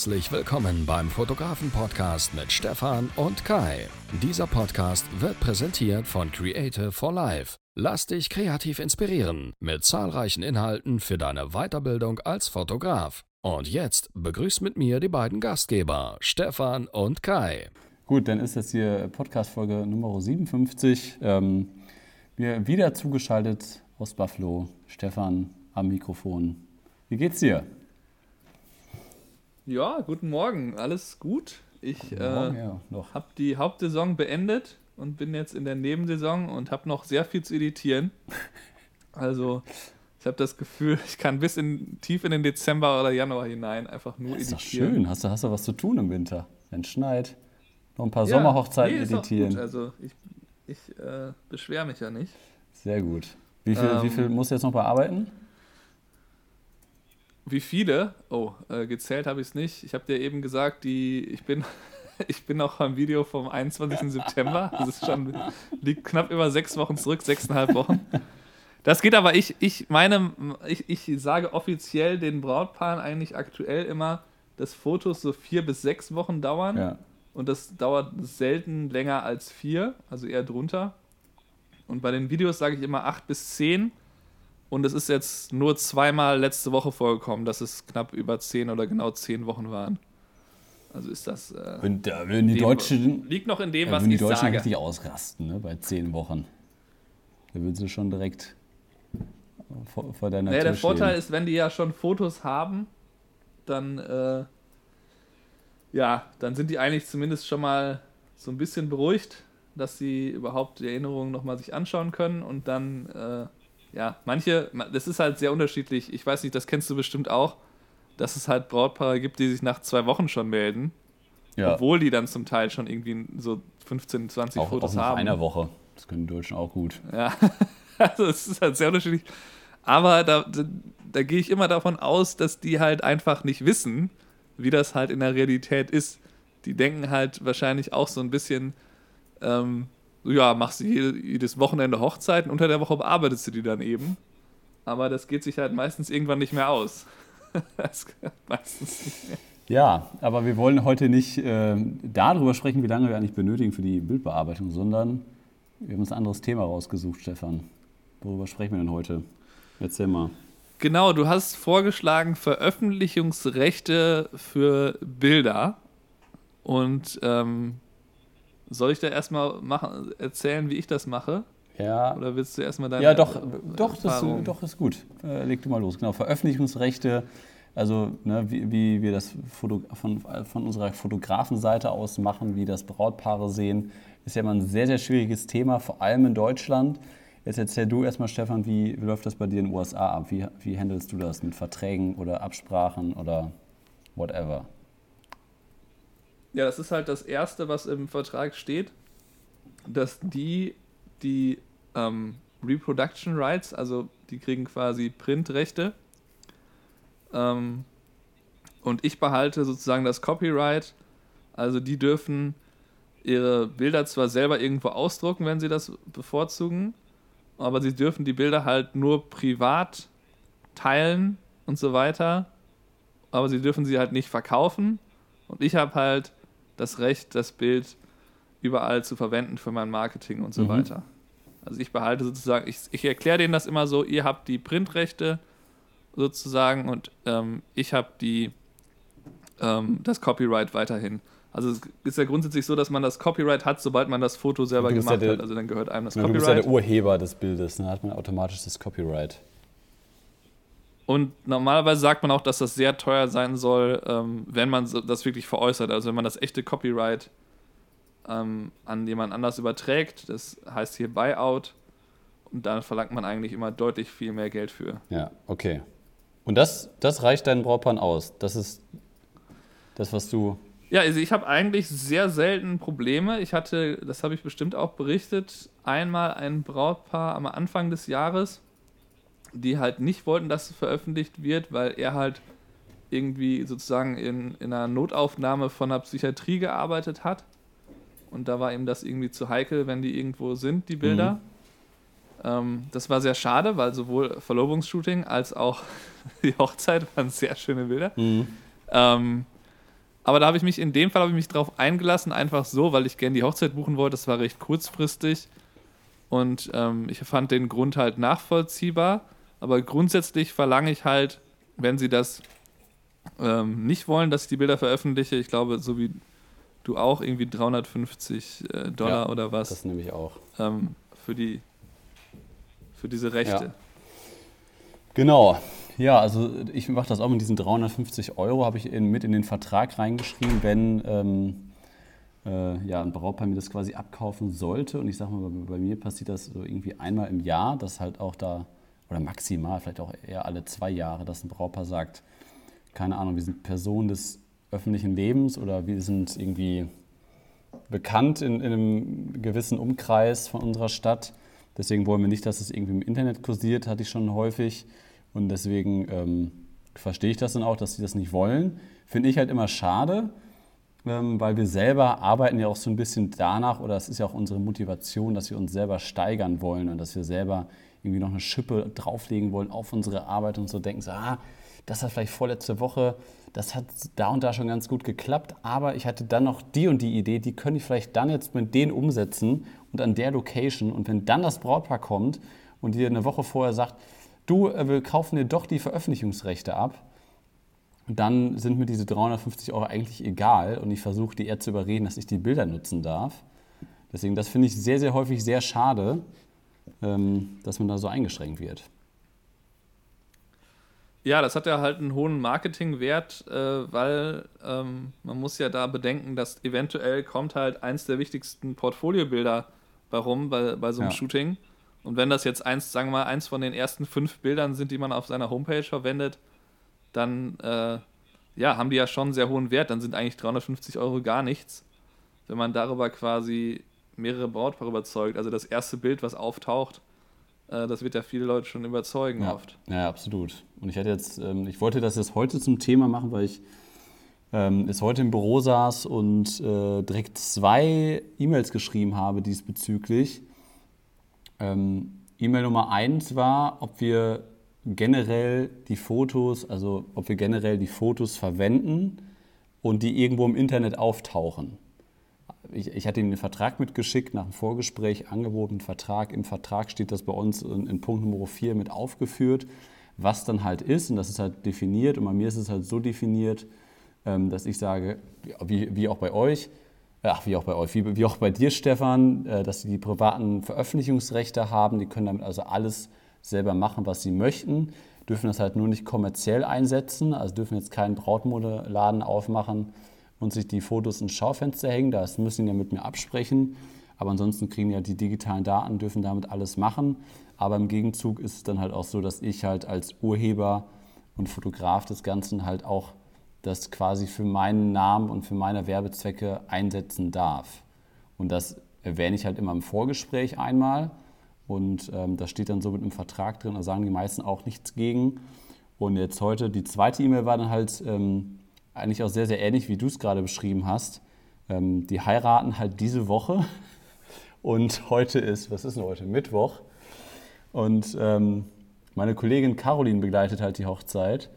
Herzlich willkommen beim Fotografen-Podcast mit Stefan und Kai. Dieser Podcast wird präsentiert von Creative for Life. Lass dich kreativ inspirieren mit zahlreichen Inhalten für deine Weiterbildung als Fotograf. Und jetzt begrüßt mit mir die beiden Gastgeber, Stefan und Kai. Gut, dann ist das hier Podcast-Folge Nummer 57. Ähm, wir wieder zugeschaltet aus Buffalo. Stefan am Mikrofon. Wie geht's dir? Ja, guten Morgen. Alles gut. Ich äh, ja, habe die Hauptsaison beendet und bin jetzt in der Nebensaison und habe noch sehr viel zu editieren. Also ich habe das Gefühl, ich kann bis in, tief in den Dezember oder Januar hinein einfach nur das ist editieren. Doch schön. Hast du, hast du was zu tun im Winter? Wenn es schneit. Noch ein paar ja, Sommerhochzeiten nee, editieren. Also ich, ich äh, beschwere mich ja nicht. Sehr gut. Wie viel, ähm, wie viel musst du jetzt noch bearbeiten? Wie viele? Oh, äh, gezählt habe ich es nicht. Ich habe dir eben gesagt, die, ich bin, ich bin noch beim Video vom 21. September. Das ist schon, liegt knapp über sechs Wochen zurück, sechseinhalb Wochen. Das geht aber, ich, ich meine, ich, ich sage offiziell den Brautpaaren eigentlich aktuell immer, dass Fotos so vier bis sechs Wochen dauern. Ja. Und das dauert selten länger als vier, also eher drunter. Und bei den Videos sage ich immer acht bis zehn. Und es ist jetzt nur zweimal letzte Woche vorgekommen, dass es knapp über zehn oder genau zehn Wochen waren. Also ist das. Äh, und da würden die Deutschen. Liegt noch in dem, ja, was ich die Deutschen sage. richtig ausrasten, ne, bei zehn Wochen. Da würden sie schon direkt vor, vor deiner naja, Tür Der Vorteil stehen. ist, wenn die ja schon Fotos haben, dann. Äh, ja, dann sind die eigentlich zumindest schon mal so ein bisschen beruhigt, dass sie überhaupt die Erinnerungen nochmal sich anschauen können und dann. Äh, ja, manche, das ist halt sehr unterschiedlich. Ich weiß nicht, das kennst du bestimmt auch, dass es halt Brautpaare gibt, die sich nach zwei Wochen schon melden. Ja. Obwohl die dann zum Teil schon irgendwie so 15, 20 auch, Fotos auch nach haben. einer Woche. Das können die Deutschen auch gut. Ja, also es ist halt sehr unterschiedlich. Aber da, da, da gehe ich immer davon aus, dass die halt einfach nicht wissen, wie das halt in der Realität ist. Die denken halt wahrscheinlich auch so ein bisschen, ähm, ja, machst du jedes Wochenende Hochzeiten, unter der Woche bearbeitest du die dann eben. Aber das geht sich halt meistens irgendwann nicht mehr aus. das meistens nicht mehr. Ja, aber wir wollen heute nicht äh, darüber sprechen, wie lange wir eigentlich benötigen für die Bildbearbeitung, sondern wir haben uns ein anderes Thema rausgesucht, Stefan. Worüber sprechen wir denn heute? Erzähl mal. Genau, du hast vorgeschlagen Veröffentlichungsrechte für Bilder. Und ähm, soll ich da erstmal machen, erzählen, wie ich das mache? Ja. Oder willst du erstmal deine Ja, doch, doch, das, doch ist gut. Äh, leg du mal los. Genau, Veröffentlichungsrechte, also ne, wie, wie wir das Foto, von, von unserer Fotografenseite aus machen, wie das Brautpaare sehen, ist ja immer ein sehr, sehr schwieriges Thema, vor allem in Deutschland. Jetzt erzähl du erstmal, Stefan, wie, wie läuft das bei dir in den USA ab? Wie, wie handelst du das mit Verträgen oder Absprachen oder whatever? Ja, das ist halt das Erste, was im Vertrag steht, dass die, die ähm, Reproduction Rights, also die kriegen quasi Printrechte, ähm, und ich behalte sozusagen das Copyright, also die dürfen ihre Bilder zwar selber irgendwo ausdrucken, wenn sie das bevorzugen, aber sie dürfen die Bilder halt nur privat teilen und so weiter, aber sie dürfen sie halt nicht verkaufen. Und ich habe halt das Recht, das Bild überall zu verwenden für mein Marketing und so mhm. weiter. Also ich behalte sozusagen, ich, ich erkläre denen das immer so, ihr habt die Printrechte sozusagen und ähm, ich habe die ähm, das Copyright weiterhin. Also es ist ja grundsätzlich so, dass man das Copyright hat, sobald man das Foto selber gemacht ja der, hat. Also dann gehört einem das Copyright. Du bist ja der Urheber des Bildes, dann hat man automatisch das Copyright. Und normalerweise sagt man auch, dass das sehr teuer sein soll, ähm, wenn man das wirklich veräußert. Also wenn man das echte Copyright ähm, an jemand anders überträgt, das heißt hier Buyout. Und da verlangt man eigentlich immer deutlich viel mehr Geld für. Ja, okay. Und das, das reicht deinen Brautpaaren aus? Das ist das, was du. Ja, also ich habe eigentlich sehr selten Probleme. Ich hatte, das habe ich bestimmt auch berichtet, einmal ein Brautpaar am Anfang des Jahres die halt nicht wollten, dass es veröffentlicht wird, weil er halt irgendwie sozusagen in, in einer Notaufnahme von der Psychiatrie gearbeitet hat. Und da war ihm das irgendwie zu heikel, wenn die irgendwo sind, die Bilder. Mhm. Ähm, das war sehr schade, weil sowohl Verlobungsshooting als auch die Hochzeit waren sehr schöne Bilder. Mhm. Ähm, Aber da habe ich mich, in dem Fall habe ich mich drauf eingelassen, einfach so, weil ich gerne die Hochzeit buchen wollte. Das war recht kurzfristig. Und ähm, ich fand den Grund halt nachvollziehbar. Aber grundsätzlich verlange ich halt, wenn sie das ähm, nicht wollen, dass ich die Bilder veröffentliche, ich glaube, so wie du auch, irgendwie 350 äh, Dollar ja, oder was. Das nehme ich auch. Ähm, für, die, für diese Rechte. Ja. Genau. Ja, also ich mache das auch mit diesen 350 Euro, habe ich in, mit in den Vertrag reingeschrieben, wenn ähm, äh, ja, ein Brautpaar mir das quasi abkaufen sollte. Und ich sage mal, bei, bei, mir passiert das so irgendwie einmal im Jahr, dass halt auch da, oder maximal, vielleicht auch eher alle zwei Jahre, dass ein Brautpaar sagt, keine Ahnung, wir sind Personen des öffentlichen Lebens oder wir sind irgendwie bekannt in, in einem gewissen Umkreis von unserer Stadt. Deswegen wollen wir nicht, dass es irgendwie im Internet kursiert, hatte ich schon häufig. Und deswegen ähm, verstehe ich das dann auch, dass sie das nicht wollen. Finde ich halt immer schade, ähm, weil wir selber arbeiten ja auch so ein bisschen danach, oder es ist ja auch unsere Motivation, dass wir uns selber steigern wollen und dass wir selber irgendwie noch eine Schippe drauflegen wollen auf unsere Arbeit und so denken, so, ah, das hat vielleicht vorletzte Woche, das hat da und da schon ganz gut geklappt, aber ich hatte dann noch die und die Idee, die könnte ich vielleicht dann jetzt mit denen umsetzen und an der Location. Und wenn dann das Brautpaar kommt und dir eine Woche vorher sagt, du, äh, wir kaufen dir doch die Veröffentlichungsrechte ab, dann sind mir diese 350 Euro eigentlich egal und ich versuche die eher zu überreden, dass ich die Bilder nutzen darf. Deswegen, das finde ich sehr, sehr häufig sehr schade, dass man da so eingeschränkt wird. Ja, das hat ja halt einen hohen Marketingwert, äh, weil ähm, man muss ja da bedenken, dass eventuell kommt halt eins der wichtigsten Portfoliobilder bei rum bei, bei so einem ja. Shooting. Und wenn das jetzt eins, sagen wir mal, eins von den ersten fünf Bildern sind, die man auf seiner Homepage verwendet, dann äh, ja, haben die ja schon einen sehr hohen Wert. Dann sind eigentlich 350 Euro gar nichts, wenn man darüber quasi mehrere Brautpaare überzeugt. Also das erste Bild, was auftaucht, äh, das wird ja viele Leute schon überzeugen ja. oft. Ja, absolut. Und ich hatte jetzt, ähm, ich wollte das jetzt heute zum Thema machen, weil ich ähm, heute im Büro saß und äh, direkt zwei E-Mails geschrieben habe diesbezüglich. Ähm, E-Mail Nummer eins war, ob wir generell die Fotos, also ob wir generell die Fotos verwenden und die irgendwo im Internet auftauchen. Ich, ich hatte Ihnen einen Vertrag mitgeschickt, nach dem Vorgespräch angeboten, Vertrag. Im Vertrag steht das bei uns in, in Punkt Nummer 4 mit aufgeführt, was dann halt ist. Und das ist halt definiert. Und bei mir ist es halt so definiert, ähm, dass ich sage, wie, wie auch bei euch, ach, wie auch bei euch, wie, wie auch bei dir, Stefan, äh, dass sie die privaten Veröffentlichungsrechte haben. Die können damit also alles selber machen, was sie möchten, dürfen das halt nur nicht kommerziell einsetzen, also dürfen jetzt keinen Brautmodeladen aufmachen und sich die Fotos ins Schaufenster hängen. Das müssen sie ja mit mir absprechen. Aber ansonsten kriegen ja die digitalen Daten, dürfen damit alles machen. Aber im Gegenzug ist es dann halt auch so, dass ich halt als Urheber und Fotograf des Ganzen halt auch das quasi für meinen Namen und für meine Werbezwecke einsetzen darf. Und das erwähne ich halt immer im Vorgespräch einmal. Und ähm, das steht dann so mit einem Vertrag drin, da sagen die meisten auch nichts gegen. Und jetzt heute, die zweite E-Mail war dann halt ähm, eigentlich auch sehr, sehr ähnlich, wie du es gerade beschrieben hast. Ähm, die heiraten halt diese Woche. Und heute ist, was ist denn heute? Mittwoch. Und ähm, meine Kollegin Caroline begleitet halt die Hochzeit.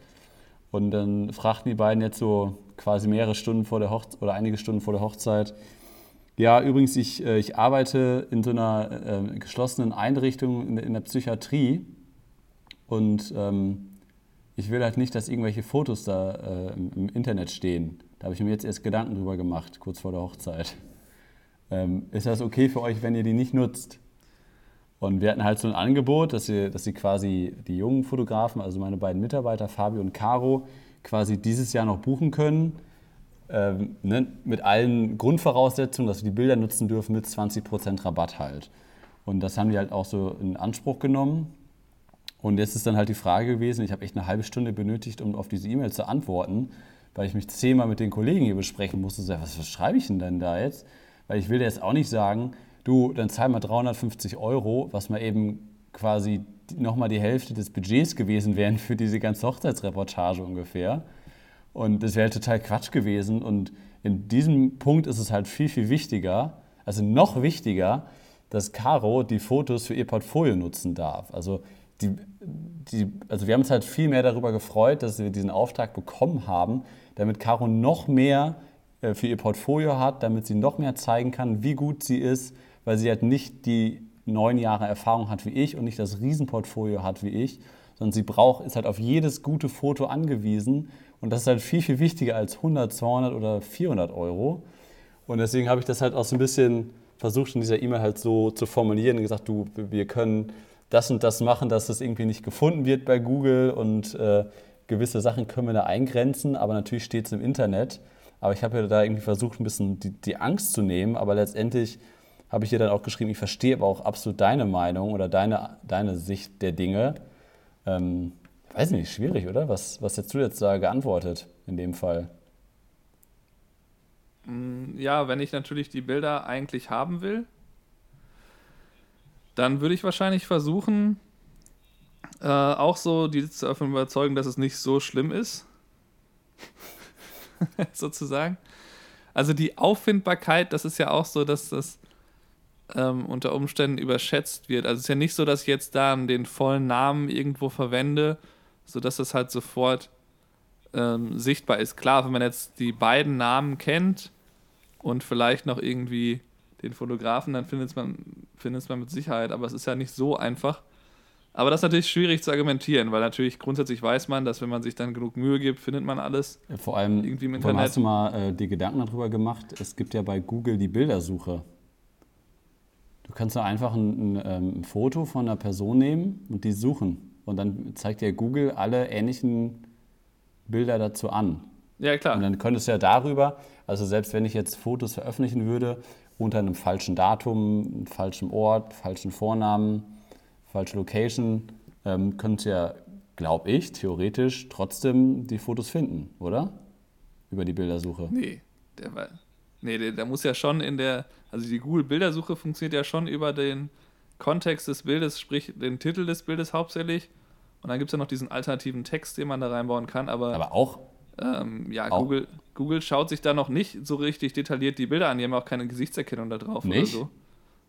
Und dann fragten die beiden jetzt so quasi mehrere Stunden vor der Hochzeit oder einige Stunden vor der Hochzeit, ja, übrigens, ich, äh, ich arbeite in so einer äh, geschlossenen Einrichtung in, in, der Psychiatrie und ähm, ich will halt nicht, dass irgendwelche Fotos da äh, im, Internet stehen. Da habe ich mir jetzt erst Gedanken drüber gemacht, kurz vor der Hochzeit. Ähm, ist das okay für euch, wenn ihr die nicht nutzt? Und wir hatten halt so ein Angebot, dass sie, dass sie quasi die jungen Fotografen, also meine beiden Mitarbeiter, Fabio und Caro, quasi dieses Jahr noch buchen können. Ähm, ne, mit allen Grundvoraussetzungen, dass wir die Bilder nutzen dürfen mit 20% Rabatt halt. Und das haben die halt auch so in Anspruch genommen. Und jetzt ist dann halt die Frage gewesen, ich habe echt eine halbe Stunde benötigt, um auf diese E-Mail zu antworten, weil ich mich zehnmal mit den Kollegen hier besprechen musste. So, was, was schreibe ich denn denn da jetzt? Weil ich will jetzt auch nicht sagen, du, dann zahl mal 350 Euro, was mal eben quasi nochmal die Hälfte des Budgets gewesen wären für diese ganze Hochzeitsreportage ungefähr. Und das wäre halt total Quatsch gewesen. Und in diesem Punkt ist es halt viel, viel wichtiger, also noch wichtiger, dass Caro die Fotos für ihr Portfolio nutzen darf. Also, die, die, also wir haben uns halt viel mehr darüber gefreut, dass wir diesen Auftrag bekommen haben, damit Caro noch mehr äh, für ihr Portfolio hat, damit sie noch mehr zeigen kann, wie gut sie ist, weil sie halt nicht die neun Jahre Erfahrung hat wie ich und nicht das Riesenportfolio hat wie ich, sondern sie braucht, ist halt auf jedes gute Foto angewiesen und das ist halt viel, viel wichtiger als 100, 200 oder 400 Euro. Und deswegen habe ich das halt auch so ein bisschen versucht in dieser E-Mail halt so zu formulieren und gesagt, du, wir können das und das machen, dass das irgendwie nicht gefunden wird bei Google und äh, gewisse Sachen können wir da eingrenzen, aber natürlich steht es im Internet. Aber ich habe ja da irgendwie versucht, ein bisschen die, die Angst zu nehmen, aber letztendlich habe ich dir dann auch geschrieben, ich verstehe aber auch absolut deine Meinung oder deine, deine Sicht der Dinge. Ähm, weiß nicht, schwierig, oder? Was, was hättest du jetzt da geantwortet in dem Fall? Mm, ja, wenn ich natürlich die Bilder eigentlich haben will, dann würde ich wahrscheinlich versuchen, äh, auch so die zu überzeugen, dass es nicht so schlimm ist. sozusagen. Also die Auffindbarkeit, das ist ja auch so, dass das ähm, unter Umständen überschätzt wird. Also es ist ja nicht so, dass ich jetzt da den vollen Namen irgendwo verwende, sodass das halt sofort ähm, sichtbar ist. Klar, wenn man jetzt die beiden Namen kennt und vielleicht noch irgendwie den Fotografen, dann findet man es man mit Sicherheit, aber es ist ja nicht so einfach. Aber das ist natürlich schwierig zu argumentieren, weil natürlich grundsätzlich weiß man, dass wenn man sich dann genug Mühe gibt, findet man alles. Vor allem, irgendwie im Internet. hast du mal äh, die Gedanken darüber gemacht? Es gibt ja bei Google die Bildersuche. Du kannst nur einfach ein, ein, ähm, ein, Foto von einer Person nehmen und die suchen. Und dann zeigt dir Google alle ähnlichen Bilder dazu an. Ja, klar. Und dann könntest du ja darüber, also selbst wenn ich jetzt Fotos veröffentlichen würde, unter einem falschen Datum, einem falschen Ort, falschen Vornamen, falsche Location, ähm, du ja, glaube ich, theoretisch trotzdem die Fotos finden, oder? Über die Bildersuche. Nee, der war, nee, der, der muss ja schon in der, also die Google-Bildersuche funktioniert ja schon über den Kontext des Bildes, sprich den Titel des Bildes hauptsächlich. Und dann gibt es ja noch diesen alternativen Text, den man da reinbauen kann. Aber, aber auch? Ähm, ja, auch? Google, Google schaut sich da noch nicht so richtig detailliert die Bilder an. Die haben auch keine Gesichtserkennung da drauf nicht? oder so.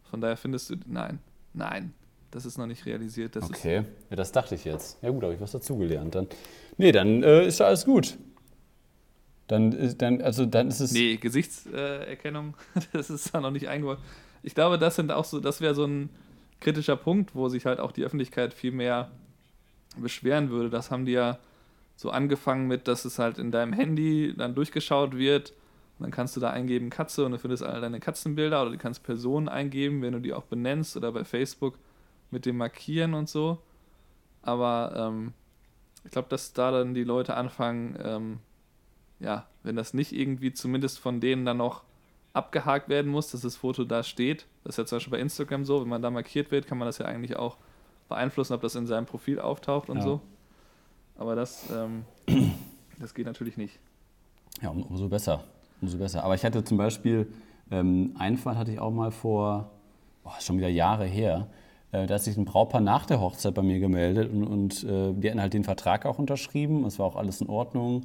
Von daher findest du, nein, nein, das ist noch nicht realisiert. Das okay, ja, das dachte ich jetzt. Ja gut, habe ich was dazugelernt. Dann, nee, dann äh, ist ja alles gut. Dann, äh, dann, also dann ist es. Nee, Gesichtserkennung, das ist da noch nicht eingebaut. Ich glaube, das sind auch so, das wäre so ein kritischer Punkt, wo sich halt auch die Öffentlichkeit viel mehr beschweren würde. Das haben die ja so angefangen mit, dass es halt in deinem Handy dann durchgeschaut wird. Und dann kannst du da eingeben Katze und du findest alle deine Katzenbilder oder du kannst Personen eingeben, wenn du die auch benennst oder bei Facebook mit dem Markieren und so. Aber ähm, ich glaube, dass da dann die Leute anfangen, ähm, ja, wenn das nicht irgendwie zumindest von denen dann noch abgehakt werden muss, dass das Foto da steht. Das ist ja zum Beispiel bei Instagram so, wenn man da markiert wird, kann man das ja eigentlich auch beeinflussen, ob das in seinem Profil auftaucht und ja. so. Aber das, ähm, das geht natürlich nicht. Ja, um, umso besser. Umso besser. Aber ich hatte zum Beispiel, ähm, einen Fall hatte ich auch mal vor, oh, schon wieder Jahre her, äh, da hat sich ein Brautpaar nach der Hochzeit bei mir gemeldet und, und äh, die hatten halt den Vertrag auch unterschrieben. Es war auch alles in Ordnung.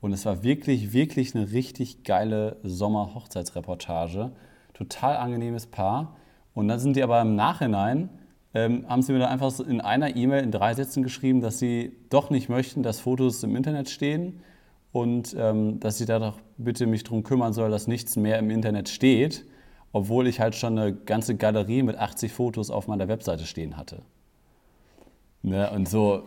Und es war wirklich, wirklich eine richtig geile Sommer-Hochzeitsreportage. Total angenehmes Paar. Und dann sind die aber im Nachhinein, ähm, haben sie mir dann einfach in einer E-Mail in drei Sätzen geschrieben, dass sie doch nicht möchten, dass Fotos im Internet stehen und ähm, dass ich da doch bitte mich darum kümmern soll, dass nichts mehr im Internet steht, obwohl ich halt schon eine ganze Galerie mit 80 Fotos auf meiner Webseite stehen hatte. Ne? Und so,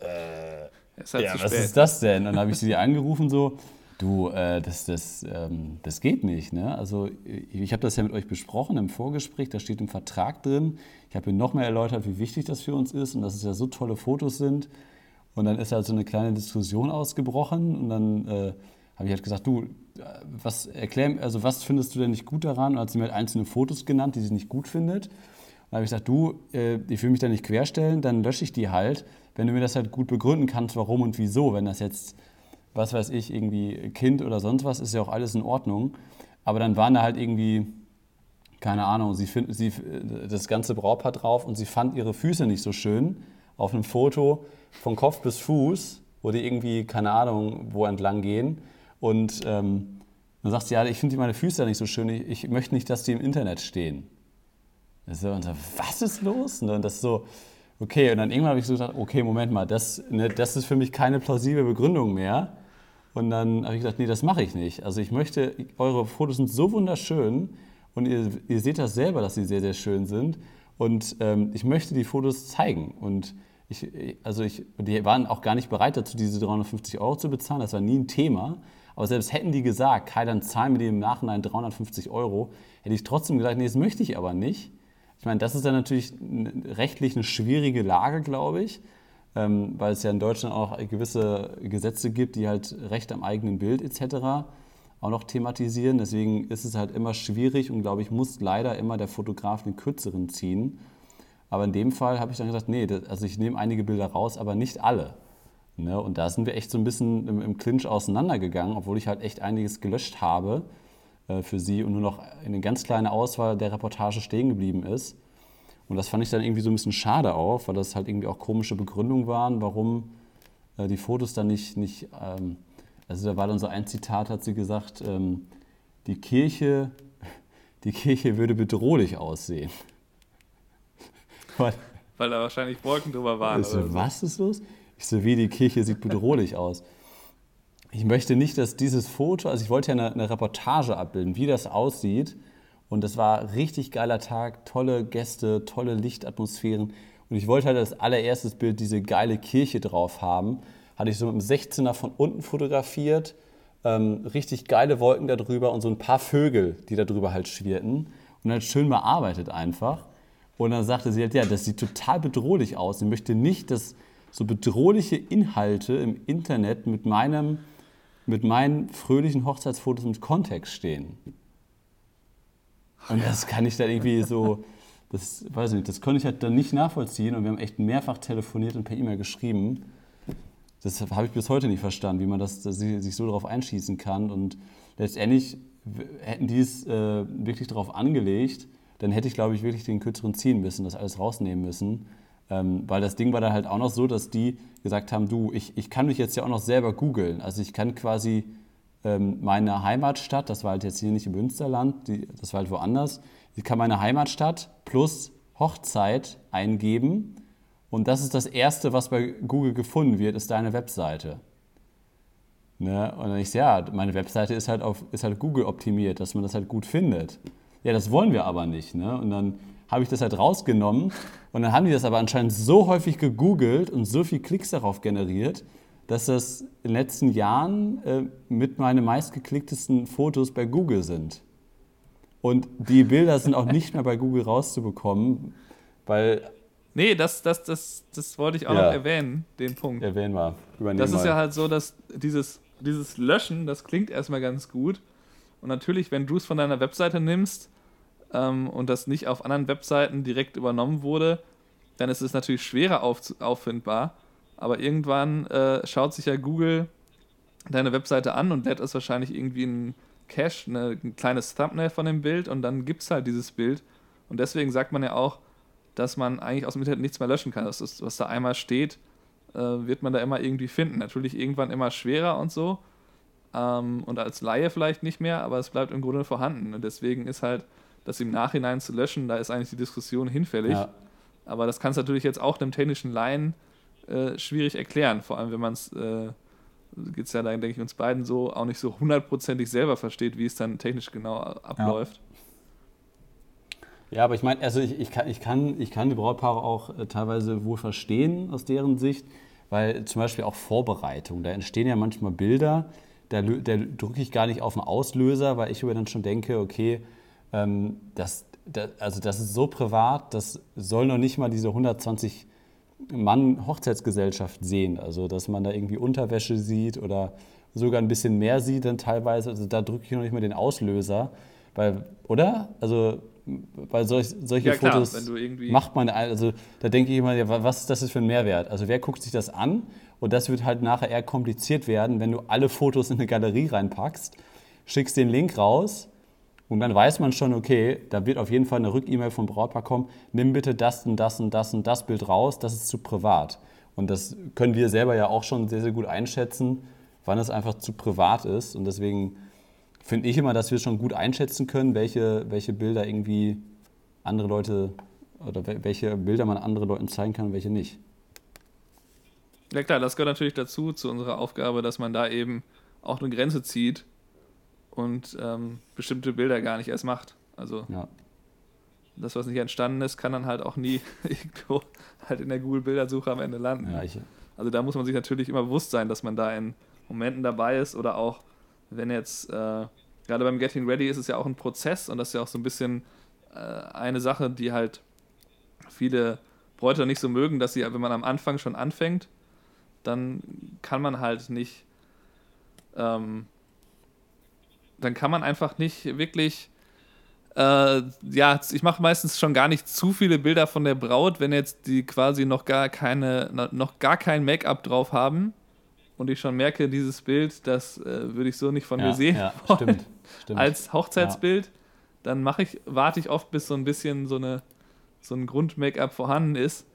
äh, halt ja, was spät. ist das denn? Und dann habe ich sie angerufen so, du, äh, das, das, ähm, das geht nicht. Ne? Also ich habe das ja mit euch besprochen im Vorgespräch, da steht im Vertrag drin. Ich habe ihnen noch mehr erläutert, wie wichtig das für uns ist und dass es ja so tolle Fotos sind. Und dann ist halt so eine kleine Diskussion ausgebrochen und dann äh, habe ich halt gesagt, du, was erklär, also was findest du denn nicht gut daran? Und hat sie mir halt einzelne Fotos genannt, die sie nicht gut findet. Und dann habe ich gesagt, du, äh, ich will mich da nicht querstellen, dann lösche ich die halt wenn du mir das halt gut begründen kannst, warum und wieso, wenn das jetzt, was weiß ich, irgendwie Kind oder sonst was, ist ja auch alles in Ordnung. Aber dann waren da halt irgendwie, keine Ahnung, sie, find, sie das ganze Brautpaar drauf und sie fand ihre Füße nicht so schön auf einem Foto von Kopf bis Fuß, wo die irgendwie, keine Ahnung, wo entlang gehen. Und ähm, dann sagt sie, ja, ich finde meine Füße nicht so schön, ich, ich, möchte nicht, dass die im Internet stehen. und so, was ist los? Und das ist so, Okay, und dann irgendwann habe ich so gedacht, okay, Moment mal, das, ne, das ist für mich keine plausible Begründung mehr. Und dann habe ich gesagt, nee, das mache ich nicht. Also ich möchte, eure Fotos sind so wunderschön und ihr, ihr seht das selber, dass sie sehr, sehr schön sind. Und ähm, ich möchte die Fotos zeigen. Und ich, also ich, die waren auch gar nicht bereit dazu, diese 350 Euro zu bezahlen. Das war nie ein Thema. Aber selbst hätten die gesagt, Kai, dann zahlen wir dir im Nachhinein 350 Euro, hätte ich trotzdem gesagt, nee, das möchte ich aber nicht. Ich meine, das ist dann natürlich rechtlich eine schwierige Lage, glaube ich, ähm, weil es ja in Deutschland auch gewisse Gesetze gibt, die halt Recht am eigenen Bild etc. auch noch thematisieren. Deswegen ist es halt immer schwierig und, glaube ich, muss leider immer der Fotograf den kürzeren ziehen. Aber in dem Fall habe ich dann gesagt, nee, also ich nehme einige Bilder raus, aber nicht alle. Ne? Und da sind wir echt so ein bisschen im, im Clinch auseinandergegangen, obwohl ich halt echt einiges gelöscht habe für sie und nur noch eine ganz kleine Auswahl der Reportage stehen geblieben ist. Und das fand ich dann irgendwie so ein bisschen schade auch, weil das halt irgendwie auch komische Begründungen waren, warum äh, die Fotos dann nicht, nicht ähm, also da war dann so ein Zitat, hat sie gesagt, ähm, die Kirche, die Kirche würde bedrohlich aussehen. weil, weil da wahrscheinlich Wolken drüber waren. So, was ist los? Ich so, wie die Kirche sieht bedrohlich aus ich möchte nicht, dass dieses Foto, also ich wollte ja eine, eine, Reportage abbilden, wie das aussieht. Und das war richtig geiler Tag, tolle Gäste, tolle Lichtatmosphären. Und ich wollte halt als allererstes Bild diese geile Kirche drauf haben. Hatte ich so mit dem 16er von unten fotografiert, ähm, richtig geile Wolken darüber und so ein paar Vögel, die darüber halt schwirrten. Und halt schön bearbeitet einfach. Und dann sagte sie halt, ja, das sieht total bedrohlich aus. Sie möchte nicht, dass so bedrohliche Inhalte im Internet mit meinem mit meinen fröhlichen Hochzeitsfotos im Kontext stehen. Und das kann ich dann irgendwie so, das weiß ich nicht, das konnte ich halt dann nicht nachvollziehen und wir haben echt mehrfach telefoniert und per E-Mail geschrieben. Das habe ich bis heute nicht verstanden, wie man das, sich so darauf einschießen kann. Und letztendlich hätten die es äh, wirklich darauf angelegt, dann hätte ich, glaube ich, wirklich den kürzeren ziehen müssen, das alles rausnehmen müssen. Ähm, weil das Ding war dann halt auch noch so, dass die gesagt haben, du, ich, ich kann mich jetzt ja auch noch selber googeln. Also ich kann quasi ähm, meine Heimatstadt, das war halt jetzt hier nicht im Münsterland, die, das war halt woanders, ich kann meine Heimatstadt plus Hochzeit eingeben und das ist das Erste, was bei Google gefunden wird, ist deine Webseite. Ne? Und dann ich ja, meine Webseite ist halt, auf, ist halt Google optimiert, dass man das halt gut findet. Ja, das wollen wir aber nicht. Ne? Und dann habe ich das halt rausgenommen und dann haben die das aber anscheinend so häufig gegoogelt und so viel Klicks darauf generiert, dass das in den letzten Jahren äh, mit meinen meistgeklicktesten Fotos bei Google sind. Und die Bilder sind auch nicht mehr bei Google rauszubekommen, weil. Nee, das, das, das, das wollte ich auch ja. noch erwähnen, den Punkt. Erwähnen wir. Übernehmen das ist mal. ja halt so, dass dieses, dieses Löschen, das klingt erstmal ganz gut. Und natürlich, wenn du es von deiner Webseite nimmst, ähm, und das nicht auf anderen Webseiten direkt übernommen wurde, dann ist es natürlich schwerer auf, auffindbar. Aber irgendwann äh, schaut sich ja Google deine Webseite an und lädt es wahrscheinlich irgendwie in Cache, eine, ein kleines Thumbnail von dem Bild und dann gibt es halt dieses Bild. Und deswegen sagt man ja auch, dass man eigentlich aus dem Internet nichts mehr löschen kann. Das ist, was da einmal steht, äh, wird man da immer irgendwie finden. Natürlich irgendwann immer schwerer und so. Ähm, und als Laie vielleicht nicht mehr, aber es bleibt im Grunde vorhanden. Und deswegen ist halt das im Nachhinein zu löschen, da ist eigentlich die Diskussion hinfällig. Ja. Aber das kann es natürlich jetzt auch einem technischen Laien äh, schwierig erklären, vor allem wenn man es, äh, geht es ja dann, denke ich, uns beiden so, auch nicht so hundertprozentig selber versteht, wie es dann technisch genau abläuft. Ja. ja aber ich meine, also ich, ich, kann, ich, kann, ich kann die Brautpaare auch äh, teilweise wohl verstehen aus deren Sicht, weil zum Beispiel auch Vorbereitung, da entstehen ja manchmal Bilder, da, da drücke ich gar nicht auf den Auslöser, weil ich über dann schon denke, okay, ähm, das, das, also das ist so privat, das soll noch nicht mal diese 120 Mann Hochzeitsgesellschaft sehen. Also dass man da irgendwie Unterwäsche sieht oder sogar ein bisschen mehr sieht dann teilweise. Also da drücke ich noch nicht mal den Auslöser. Weil, oder? Also weil solch, solche ja, klar, Fotos macht man, also da denke ich immer, ja, was ist das für ein Mehrwert? Also wer guckt sich das an? Und das wird halt nachher eher kompliziert werden, wenn du alle Fotos in eine Galerie reinpackst, schickst den Link raus und dann weiß man schon, okay, da wird auf jeden Fall eine Rück-E-Mail vom Brautpaar kommen, nimm bitte das und das und das und das Bild raus, das ist zu privat. Und das können wir selber ja auch schon sehr, sehr gut einschätzen, wann es einfach zu privat ist. Und deswegen finde ich immer, dass wir schon gut einschätzen können, welche, welche Bilder irgendwie andere Leute oder welche Bilder man anderen Leuten zeigen kann und welche nicht. Ja klar, das gehört natürlich dazu, zu unserer Aufgabe, dass man da eben auch eine Grenze zieht und ähm, bestimmte Bilder gar nicht erst macht. Also ja. das, was nicht entstanden ist, kann dann halt auch nie irgendwo halt in der Google-Bildersuche am Ende landen. Ja, ich, also da muss man sich natürlich immer bewusst sein, dass man da in Momenten dabei ist oder auch, wenn jetzt, äh, gerade beim Getting Ready ist es ja auch ein Prozess und das ist ja auch so ein bisschen äh, eine Sache, die halt viele Bräuter nicht so mögen, dass sie, wenn man am Anfang schon anfängt, dann kann man halt nicht, ähm, dann kann man einfach nicht wirklich äh, ja, ich mache meistens schon gar nicht zu viele Bilder von der Braut, wenn jetzt die quasi noch gar keine, noch gar kein Make-up drauf haben und ich schon merke, dieses Bild, das äh, würde ich so nicht von ja, dir sehen. Ja, stimmt, stimmt. Als Hochzeitsbild, ja. dann mache ich, warte ich oft, bis so ein bisschen so eine so ein Grund-Make-up vorhanden ist,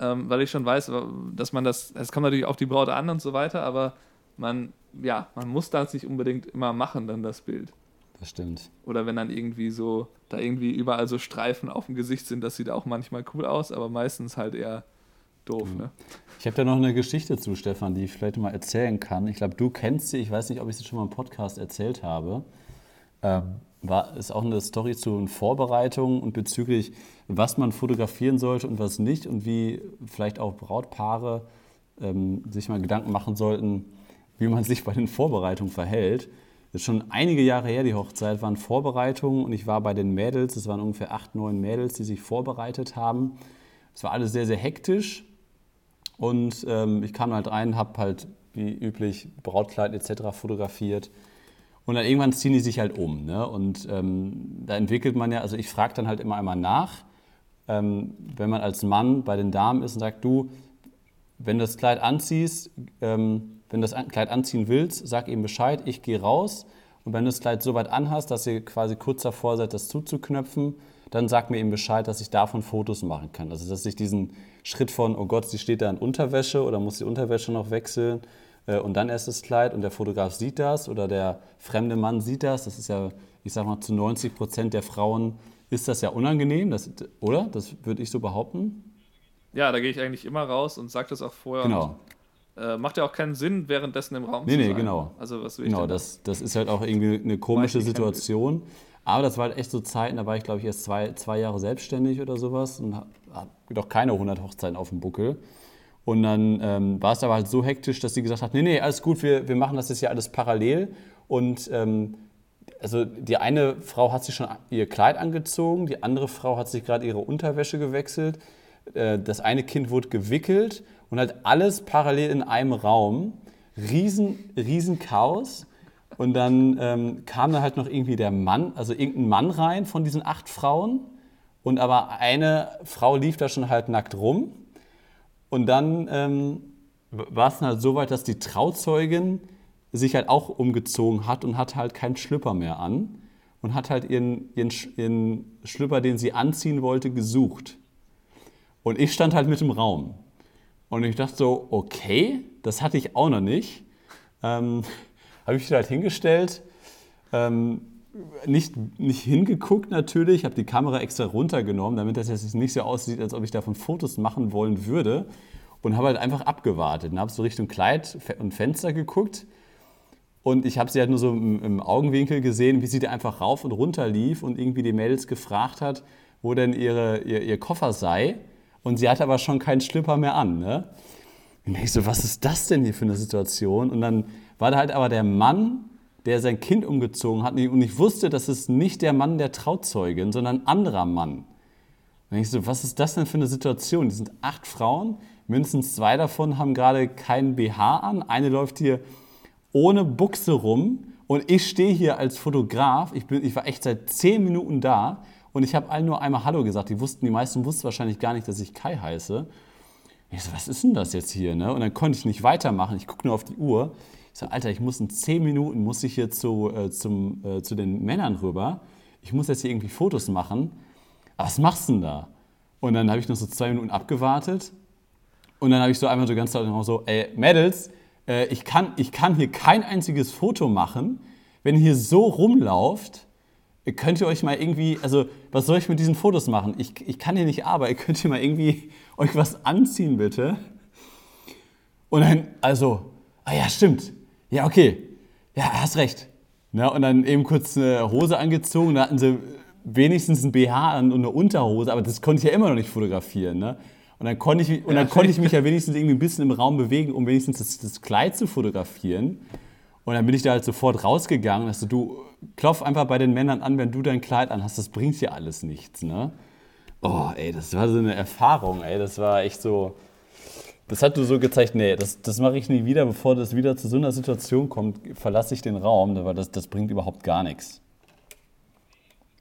ähm, weil ich schon weiß, dass man das, es kommt natürlich auf die Braut an und so weiter, aber man, ja, man muss das nicht unbedingt immer machen, dann das Bild. Das stimmt. Oder wenn dann irgendwie so, da irgendwie überall so Streifen auf dem Gesicht sind, das sieht auch manchmal cool aus, aber meistens halt eher doof. Mhm. Ne? Ich habe da noch eine Geschichte zu, Stefan, die ich vielleicht mal erzählen kann. Ich glaube, du kennst sie, ich weiß nicht, ob ich sie schon mal im Podcast erzählt habe. Ähm, war, ist auch eine Story zu Vorbereitungen und bezüglich, was man fotografieren sollte und was nicht und wie vielleicht auch Brautpaare ähm, sich mal Gedanken machen sollten, wie man sich bei den Vorbereitungen verhält. Das ist schon einige Jahre her, die Hochzeit, waren Vorbereitungen und ich war bei den Mädels, es waren ungefähr acht, neun Mädels, die sich vorbereitet haben. Es war alles sehr, sehr hektisch und ähm, ich kam halt rein, habe halt wie üblich Brautkleid etc. fotografiert und dann irgendwann ziehen die sich halt um. Ne? Und ähm, da entwickelt man ja, also ich frage dann halt immer einmal nach, ähm, wenn man als Mann bei den Damen ist und sagt, du, wenn du das Kleid anziehst, ähm, wenn du das Kleid anziehen willst, sag ihm Bescheid, ich gehe raus. Und wenn du das Kleid so weit anhast, dass ihr quasi kurz davor seid, das zuzuknöpfen, dann sag mir eben Bescheid, dass ich davon Fotos machen kann. Also dass ich diesen Schritt von, oh Gott, sie steht da in Unterwäsche oder muss die Unterwäsche noch wechseln äh, und dann erst das Kleid und der Fotograf sieht das oder der fremde Mann sieht das. Das ist ja, ich sag mal, zu 90 Prozent der Frauen ist das ja unangenehm, das, oder? Das würde ich so behaupten. Ja, da gehe ich eigentlich immer raus und sage das auch vorher. Genau. Äh, macht ja auch keinen Sinn, währenddessen im Raum nee, zu nee, sein. Nee, genau. Also, was will genau, das, das ist halt auch irgendwie eine komische Situation. Aber das war halt echt so Zeiten, da war ich, glaube ich, erst zwei, zwei Jahre selbstständig oder sowas und habe doch keine 100 Hochzeiten auf dem Buckel. Und dann ähm, war es aber halt so hektisch, dass sie gesagt hat, nee, nee, alles gut, wir, wir machen das jetzt ja alles parallel. Und ähm, also die eine Frau hat sich schon ihr Kleid angezogen, die andere Frau hat sich gerade ihre Unterwäsche gewechselt. Äh, das eine Kind wurde gewickelt und halt alles parallel in einem Raum. Riesen, riesen Chaos. Und dann ähm, kam da halt noch irgendwie der Mann, also irgendein Mann rein von diesen acht Frauen. Und aber eine Frau lief da schon halt nackt rum. Und dann ähm, war es halt so weit, dass die Trauzeugin sich halt auch umgezogen hat und hat halt keinen Schlüpper mehr an. Und hat halt ihren, ihren, ihren Schlüpper, den sie anziehen wollte, gesucht. Und ich stand halt mit im Raum. Und ich dachte so, okay, das hatte ich auch noch nicht. Ähm, habe ich halt hingestellt, ähm, nicht, nicht hingeguckt natürlich, habe die Kamera extra runtergenommen, damit das jetzt nicht so aussieht, als ob ich davon Fotos machen wollen würde. Und habe halt einfach abgewartet und habe so Richtung Kleid und Fenster geguckt. Und ich habe sie halt nur so im, im, Augenwinkel gesehen, wie sie da einfach rauf und runter lief und irgendwie die Mädels gefragt hat, wo denn ihre, ihr, ihr Koffer sei. Und sie hatte aber schon keinen Schlipper mehr an. Ne? Und ich so, was ist das denn hier für eine Situation? Und dann war da halt aber der Mann, der sein Kind umgezogen hat. Und ich wusste, das ist nicht der Mann der Trauzeugin, sondern ein anderer Mann. Und ich so, was ist das denn für eine Situation? Die sind acht Frauen, mindestens zwei davon haben gerade keinen BH an. Eine läuft hier ohne Buchse rum. Und ich stehe hier als Fotograf, ich, bin, ich war echt seit zehn Minuten da und ich habe allen nur einmal Hallo gesagt. Die wussten, die meisten wussten wahrscheinlich gar nicht, dass ich Kai heiße. Ich so, was ist denn das jetzt hier? Ne? Und dann konnte ich nicht weitermachen. Ich gucke nur auf die Uhr. Ich so, Alter, ich muss in zehn Minuten muss ich hier zu, äh, zum, äh, zu den Männern rüber. Ich muss jetzt hier irgendwie Fotos machen. Aber was machst du denn da? Und dann habe ich noch so zwei Minuten abgewartet. Und dann habe ich so einmal so ganz laut so, ey, Mädels, äh, ich, kann, ich kann hier kein einziges Foto machen, wenn ihr hier so rumlauft könnt ihr euch mal irgendwie, also was soll ich mit diesen Fotos machen? Ich, ich kann hier nicht arbeiten, könnt ihr mal irgendwie euch was anziehen, bitte? Und dann, also, ah ja, stimmt. Ja, okay. ja, hast recht. Ne? Und dann eben kurz eine Hose angezogen, da hatten sie wenigstens ein BH und eine Unterhose, aber das konnte ich ja immer noch nicht fotografieren. Ne? Und dann, konnte ich, und dann ja, konnte ich mich ja wenigstens irgendwie ein bisschen im Raum bewegen, um wenigstens das, das Kleid zu fotografieren. Und dann bin ich da halt sofort rausgegangen, dass du, klopf einfach bei den Männern an, wenn du dein Kleid anhast, das bringt dir alles nichts. Ne? Oh, ey, das war so eine Erfahrung, ey, das war echt so. Das hat du so gezeigt, nee, das, das mache ich nie wieder, bevor das wieder zu so einer Situation kommt, verlasse ich den Raum, weil das, das bringt überhaupt gar nichts.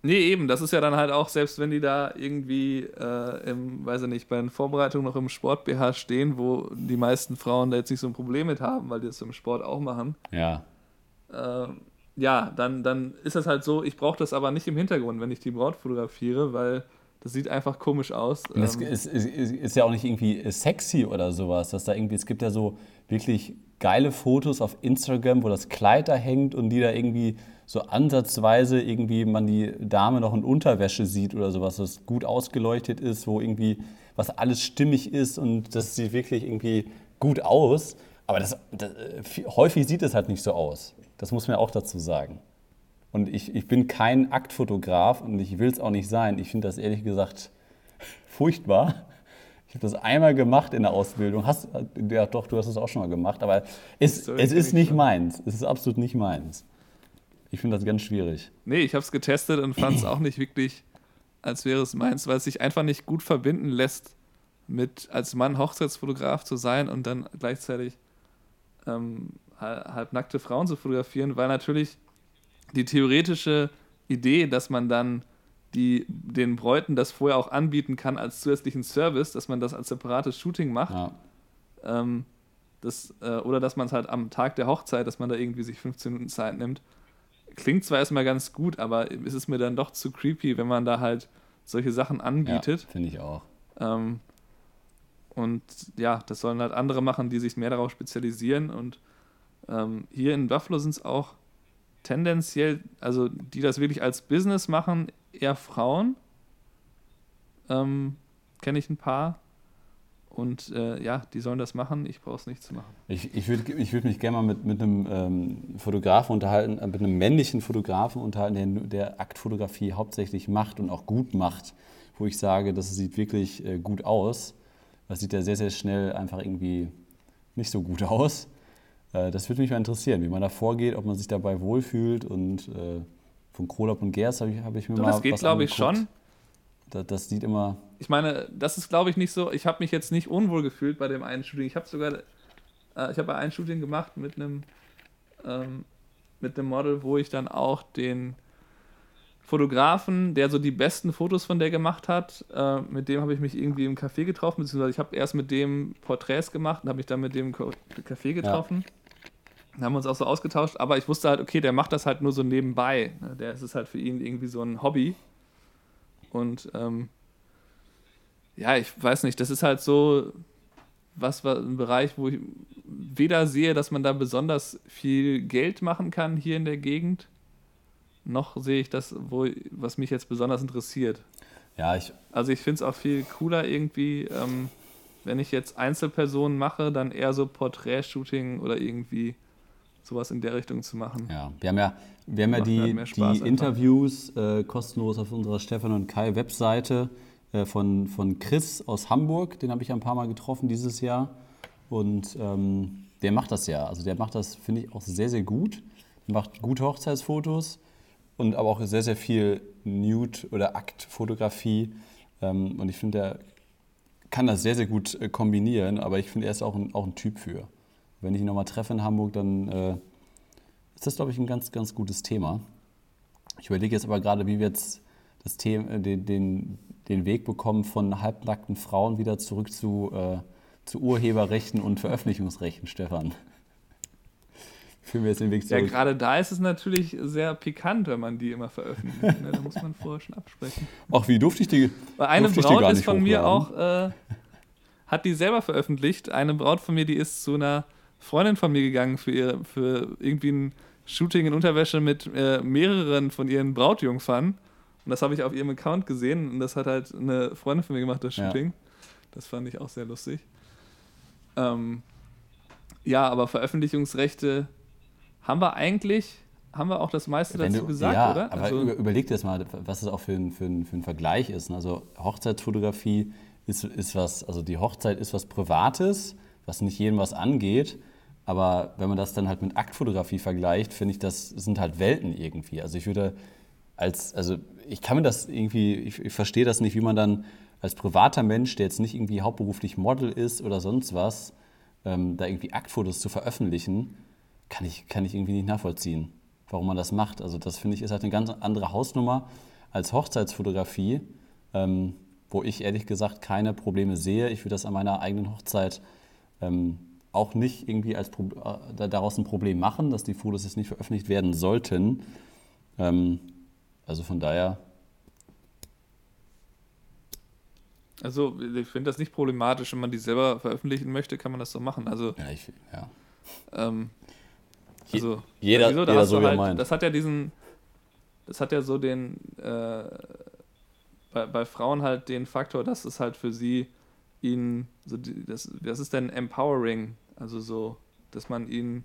Nee, eben, das ist ja dann halt auch, selbst wenn die da irgendwie, äh, im, weiß ich nicht, bei den Vorbereitungen noch im Sport-BH stehen, wo die meisten Frauen da jetzt nicht so ein Problem mit haben, weil die das im Sport auch machen. Ja. Äh, ja, dann, dann ist das halt so, ich brauche das aber nicht im Hintergrund, wenn ich die Braut fotografiere, weil das sieht einfach komisch aus. Das ähm, ist, ist, ist, ja auch nicht irgendwie sexy oder sowas, dass da irgendwie, es gibt ja so wirklich geile Fotos auf Instagram, wo das Kleid da hängt und die da irgendwie so ansatzweise irgendwie man die Dame noch in Unterwäsche sieht oder sowas, was gut ausgeleuchtet ist, wo irgendwie was alles stimmig ist und das sieht wirklich irgendwie gut aus. Aber das, das, häufig sieht es halt nicht so aus. Das muss man auch dazu sagen. Und ich, ich bin kein Aktfotograf und ich will es auch nicht sein. Ich finde das ehrlich gesagt furchtbar. Ich habe das einmal gemacht in der Ausbildung. Hast, ja, doch, du hast es auch schon mal gemacht. Aber es, es ist nicht meins. Es ist absolut nicht meins. Ich finde das ganz schwierig. Nee, ich habe es getestet und fand es auch nicht wirklich, als wäre es meins, weil es sich einfach nicht gut verbinden lässt, mit als Mann Hochzeitsfotograf zu sein und dann gleichzeitig ähm, halbnackte Frauen zu fotografieren, weil natürlich die theoretische Idee, dass man dann die, den Bräuten das vorher auch anbieten kann als zusätzlichen Service, dass man das als separates Shooting macht. Ja. Ähm, das, äh, oder dass man es halt am Tag der Hochzeit, dass man da irgendwie sich 15 Minuten Zeit nimmt klingt zwar erstmal ganz gut, aber ist es mir dann doch zu creepy, wenn man da halt solche Sachen anbietet. Ja, finde ich auch. Ähm, und ja, das sollen halt andere machen, die sich mehr darauf spezialisieren. Und ähm, hier in Buffalo sind es auch tendenziell, also die das wirklich als Business machen, eher Frauen. Ähm, Kenne ich ein paar. Und äh, ja, die sollen das machen, ich brauche es nicht zu machen. Ich, ich würde ich würd mich gerne mal mit, mit einem ähm, Fotografen unterhalten, äh, mit einem männlichen Fotografen unterhalten, der, der Aktfotografie hauptsächlich macht und auch gut macht, wo ich sage, das sieht wirklich äh, gut aus. Das sieht ja sehr, sehr schnell einfach irgendwie nicht so gut aus. Äh, das würde mich mal interessieren, wie man da vorgeht, ob man sich dabei wohlfühlt und äh, von Krolop und Gers habe ich, hab ich mir Doch, mal Das geht, glaube ich, schon. Das, das sieht immer. Ich meine, das ist, glaube ich, nicht so. Ich habe mich jetzt nicht unwohl gefühlt bei dem einen Shooting. Ich habe sogar, äh, ich habe ein Shooting gemacht mit einem, ähm, mit einem Model, wo ich dann auch den Fotografen, der so die besten Fotos von der gemacht hat, äh, mit dem habe ich mich irgendwie im Café getroffen, beziehungsweise ich habe erst mit dem Porträts gemacht und habe mich dann mit dem im Café getroffen. Ja. Haben wir uns auch so ausgetauscht, aber ich wusste halt, okay, der macht das halt nur so nebenbei. Ne? Der ist es halt für ihn irgendwie so ein Hobby. Und ähm, ja, ich weiß nicht, das ist halt so was war ein Bereich, wo ich weder sehe, dass man da besonders viel Geld machen kann hier in der Gegend, noch sehe ich das, wo, was mich jetzt besonders interessiert. Ja, ich. Also ich finde es auch viel cooler irgendwie, ähm, wenn ich jetzt Einzelpersonen mache, dann eher so Porträt-Shooting oder irgendwie sowas in der Richtung zu machen. Ja, wir haben ja, wir haben ja die, die Interviews äh, kostenlos auf unserer Stefan und Kai Webseite äh, von, von Chris aus Hamburg. Den habe ich ein paar Mal getroffen dieses Jahr. Und ähm, der macht das ja. Also der macht das, finde ich, auch sehr, sehr gut. Der macht gute Hochzeitsfotos und aber auch sehr, sehr viel Nude- oder Aktfotografie. Ähm, und ich finde, der kann das sehr, sehr gut äh, kombinieren. Aber ich finde, er ist auch ein, auch ein Typ für. Wenn ich ihn nochmal treffe in Hamburg, dann äh, ist das, glaube ich, ein ganz, ganz gutes Thema. Ich überlege jetzt aber gerade, wie wir jetzt das Thema, äh, den, den, den Weg bekommen von halbnackten Frauen wieder zurück zu, äh, zu Urheberrechten und Veröffentlichungsrechten, Stefan. Führen wir jetzt den Weg zurück. Ja, gerade da ist es natürlich sehr pikant, wenn man die immer veröffentlicht. Ne? Da muss man vorher schon absprechen. Ach, wie durfte ich die? Eine Braut ist von mir auch, äh, hat die selber veröffentlicht. Eine Braut von mir, die ist zu einer Freundin von mir gegangen für, ihr, für irgendwie ein Shooting in Unterwäsche mit äh, mehreren von ihren Brautjungfern. Und das habe ich auf ihrem Account gesehen und das hat halt eine Freundin von mir gemacht, das Shooting. Ja. Das fand ich auch sehr lustig. Ähm, ja, aber Veröffentlichungsrechte haben wir eigentlich, haben wir auch das meiste Wenn dazu du, gesagt, ja, oder? Aber also, überleg dir das mal, was es auch für ein, für ein, für ein Vergleich ist. Also Hochzeitsfotografie ist, ist was, also die Hochzeit ist was Privates, was nicht jedem was angeht. Aber wenn man das dann halt mit Aktfotografie vergleicht, finde ich, das sind halt Welten irgendwie. Also ich würde als, also ich kann mir das irgendwie, ich, ich verstehe das nicht, wie man dann als privater Mensch, der jetzt nicht irgendwie hauptberuflich Model ist oder sonst was, ähm, da irgendwie Aktfotos zu veröffentlichen, kann ich, kann ich irgendwie nicht nachvollziehen, warum man das macht. Also das finde ich ist halt eine ganz andere Hausnummer als Hochzeitsfotografie, ähm, wo ich ehrlich gesagt keine Probleme sehe. Ich würde das an meiner eigenen Hochzeit ähm, auch nicht irgendwie als Pro äh, daraus ein Problem machen, dass die Fotos jetzt nicht veröffentlicht werden sollten. Ähm, also von daher. Also ich finde das nicht problematisch, wenn man die selber veröffentlichen möchte, kann man das so machen. Also ja, ich, ja. Ähm, also, jeder, wieso, jeder so wie halt, meint. Das hat ja diesen, das hat ja so den, äh, bei, bei Frauen halt den Faktor, dass es halt für sie ihnen, so die, das, das ist dann empowering, also so, dass man ihnen,